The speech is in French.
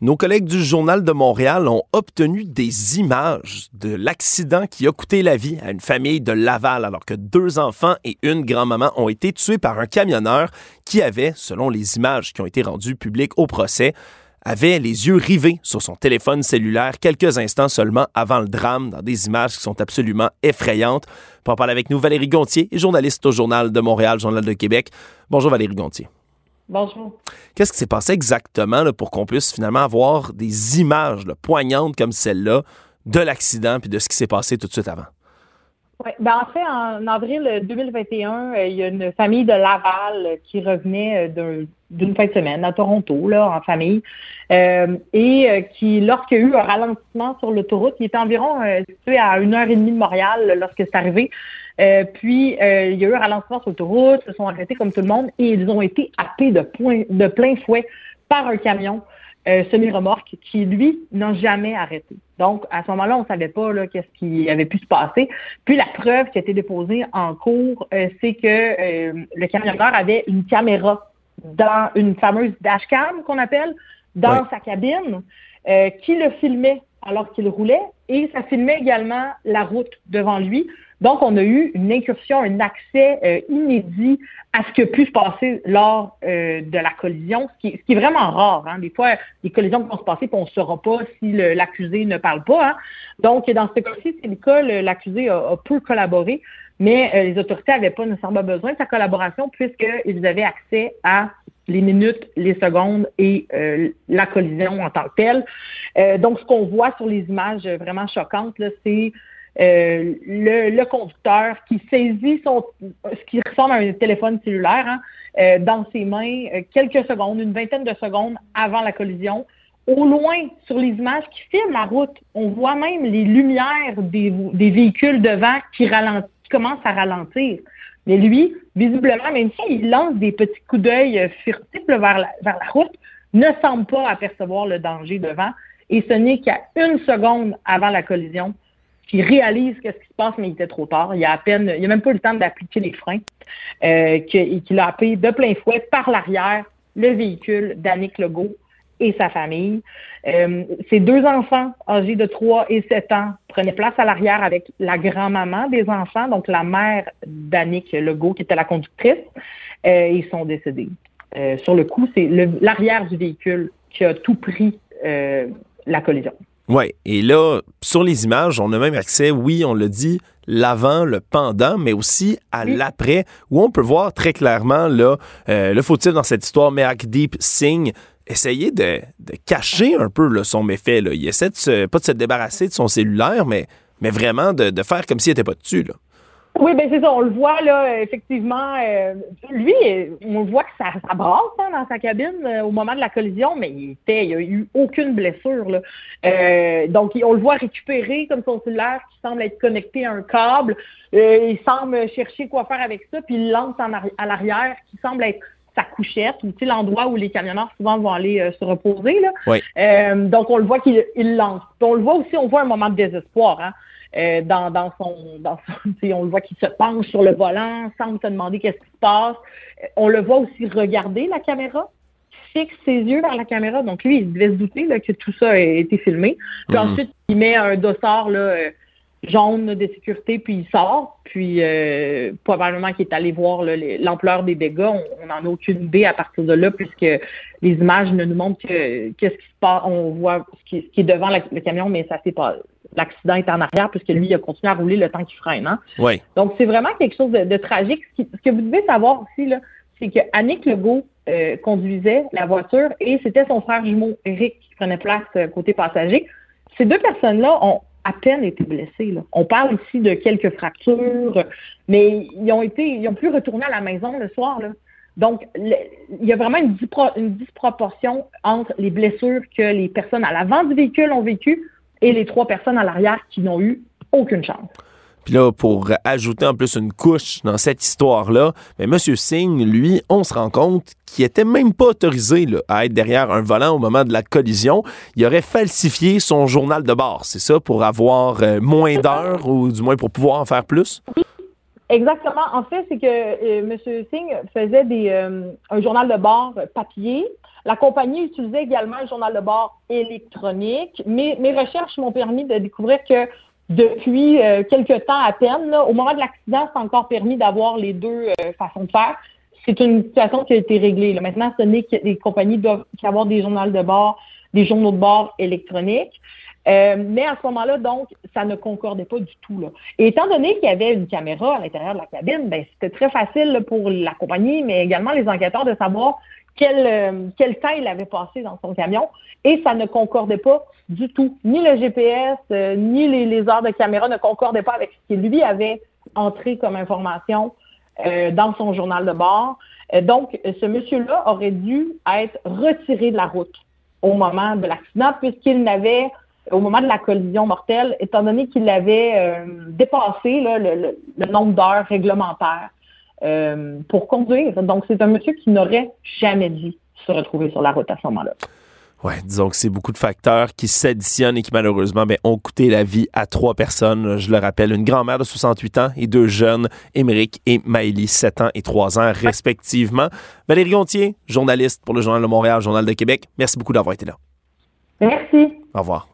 Nos collègues du Journal de Montréal ont obtenu des images de l'accident qui a coûté la vie à une famille de Laval alors que deux enfants et une grand-maman ont été tués par un camionneur qui avait, selon les images qui ont été rendues publiques au procès, avait les yeux rivés sur son téléphone cellulaire quelques instants seulement avant le drame dans des images qui sont absolument effrayantes. Pour en parler avec nous, Valérie Gontier, journaliste au Journal de Montréal, Journal de Québec. Bonjour Valérie Gontier. Bonjour. Qu'est-ce qui s'est passé exactement pour qu'on puisse finalement avoir des images poignantes comme celle-là de l'accident puis de ce qui s'est passé tout de suite avant? Oui, ben en fait, en avril 2021, euh, il y a une famille de Laval qui revenait euh, d'une fin de semaine à Toronto, là, en famille, euh, et qui, lorsqu'il y a eu un ralentissement sur l'autoroute, il était environ situé à une heure et demie de Montréal lorsque c'est arrivé. Euh, puis, euh, il y a eu un ralentissement sur l'autoroute, se sont arrêtés comme tout le monde et ils ont été happés de, point, de plein fouet par un camion euh, semi-remorque qui, lui, n'a jamais arrêté. Donc, à ce moment-là, on ne savait pas qu'est-ce qui avait pu se passer. Puis, la preuve qui a été déposée en cours, c'est que le camionneur avait une caméra dans une fameuse dashcam qu'on appelle, dans sa cabine, qui le filmait alors qu'il roulait et ça filmait également la route devant lui. Donc, on a eu une incursion, un accès euh, inédit à ce qui a pu se passer lors euh, de la collision, ce qui, est vraiment rare. Hein. Des fois, les collisions vont se passer, puis on ne saura pas si l'accusé ne parle pas. Hein. Donc, dans ce cas-ci, c'est le cas, l'accusé a, peu collaboré, mais euh, les autorités n'avaient pas nécessairement besoin de sa collaboration puisqu'ils avaient accès à les minutes, les secondes et la collision en tant que telle. donc, ce qu'on voit sur les images vraiment choquantes, c'est euh, le, conducteur qui saisit son, ce qui ressemble à un téléphone cellulaire hein, euh, dans ses mains euh, quelques secondes, une vingtaine de secondes avant la collision. Au loin, sur les images qui filment la route, on voit même les lumières des, véhicules devant qui, commencent à ralentir. Mais lui, visiblement, même s'il lance des petits coups d'œil furtifs vers la, route, ne semble pas apercevoir le danger devant. Et ce n'est qu'à une seconde avant la collision qui réalise qu'est-ce qui se passe, mais il était trop tard. Il a à peine, il a même pas eu le temps d'appliquer les freins, euh, qu'il a appelé de plein fouet par l'arrière le véhicule d'Annick Legault et sa famille. Euh, ses deux enfants, âgés de 3 et 7 ans, prenaient place à l'arrière avec la grand-maman des enfants, donc la mère d'Annick Legault, qui était la conductrice. Euh, ils sont décédés. Euh, sur le coup, c'est l'arrière du véhicule qui a tout pris la collision. Oui, et là, sur les images, on a même accès, oui, on l'a dit, l'avant, le pendant, mais aussi à l'après, où on peut voir très clairement là, euh, le fautif dans cette histoire, Deep Singh, essayer de, cacher un peu son méfait. Là. Il essaie de pas de se débarrasser de son cellulaire, mais, mais vraiment de, de faire comme s'il n'était pas dessus. Là. Oui, ben c'est ça, on le voit là, effectivement. Euh, lui, on voit que ça, brasse hein, dans sa cabine euh, au moment de la collision, mais il était, il a eu aucune blessure. Euh, donc, on le voit récupérer comme son cellulaire qui semble être connecté à un câble. il semble chercher quoi faire avec ça, puis il lance à l'arrière, qui semble être sa couchette, ou l'endroit où les camionneurs souvent vont aller se reposer. Là. donc, on le voit qu'il lance. on le voit aussi, on voit un moment de désespoir. Hein. Euh, dans, dans, son, dans son on le voit qu'il se penche sur le volant, sans se demander qu'est-ce qui se passe. Euh, on le voit aussi regarder la caméra, fixe ses yeux vers la caméra. Donc lui, il devait se douter là, que tout ça a été filmé. Puis mhm. ensuite, il met un dossard là, euh, jaune de sécurité, puis il sort. Puis probablement qu'il est allé voir l'ampleur des dégâts. On n'en a aucune idée à partir de là, puisque les images ne nous montrent que qu'est-ce qui se passe. On voit ce qui, est devant le camion, mais ça s'est pas l'accident est en arrière puisque lui, il a continué à rouler le temps qu'il freine. Hein? Oui. Donc, c'est vraiment quelque chose de, tragique. Ce, que vous devez savoir aussi, là, c'est que Annick Legault euh, conduisait la voiture et c'était son frère jumeau, Eric, qui prenait place euh, côté passager. Ces deux personnes-là ont à peine été blessées. Là. On parle ici de quelques fractures, mais ils ont été, ils ont pu retourner à la maison le soir. Donc, il y a vraiment une, disproportion entre les blessures que les personnes à l'avant du véhicule ont vécues et les trois personnes à l'arrière qui n'ont eu aucune chance. Puis là, pour ajouter en plus une couche dans cette histoire-là, mais M. Singh, lui, on se rend compte qu'il était même pas autorisé à être derrière un volant au moment de la collision. Il aurait falsifié son journal de bord, c'est ça, pour avoir euh, moins d'heures ou du moins pour pouvoir en faire plus? Exactement. En fait, c'est que euh, M. Singh faisait des, euh, un journal de bord papier La compagnie utilisait également un journal de bord électronique. Mais mes recherches m'ont permis de découvrir que depuis euh, quelques temps à peine, au moment de l'accident, c'est encore permis d'avoir les deux euh, façons de faire. C'est une situation qui a été réglée. Maintenant, ce n'est que les compagnies doivent avoir des journaux de bord, des journaux de bord électroniques. Euh, mais à ce moment-là, donc, ça ne concordait pas du tout. Là. Et étant donné qu'il y avait une caméra à l'intérieur de la cabine, ben, c'était très facile pour la compagnie, mais également les enquêteurs de savoir quel, euh, quel temps il avait passé dans son camion. Et ça ne concordait pas du tout. Ni le GPS, euh, ni les, les, heures de caméra ne concordaient pas avec ce qu'il lui avait entré comme information dans son journal de bord. donc, ce monsieur-là aurait dû être retiré de la route au moment de l'accident puisqu'il n'avait au moment de la collision mortelle, étant donné qu'il avait euh, dépassé le, nombre d'heures réglementaires euh, pour conduire. Donc, c'est un monsieur qui n'aurait jamais dû se retrouver sur la route à ce moment-là. Oui, disons que c'est beaucoup de facteurs qui s'additionnent et qui malheureusement ben, ont coûté la vie à trois personnes. Je le rappelle, une grand-mère de 68 ans et deux jeunes, Émeric et Maëlie, 7 ans et 3 ans respectivement. Valérie Gontier, journaliste pour le Journal de Montréal, Journal de Québec, merci beaucoup d'avoir été là. Merci. Au revoir.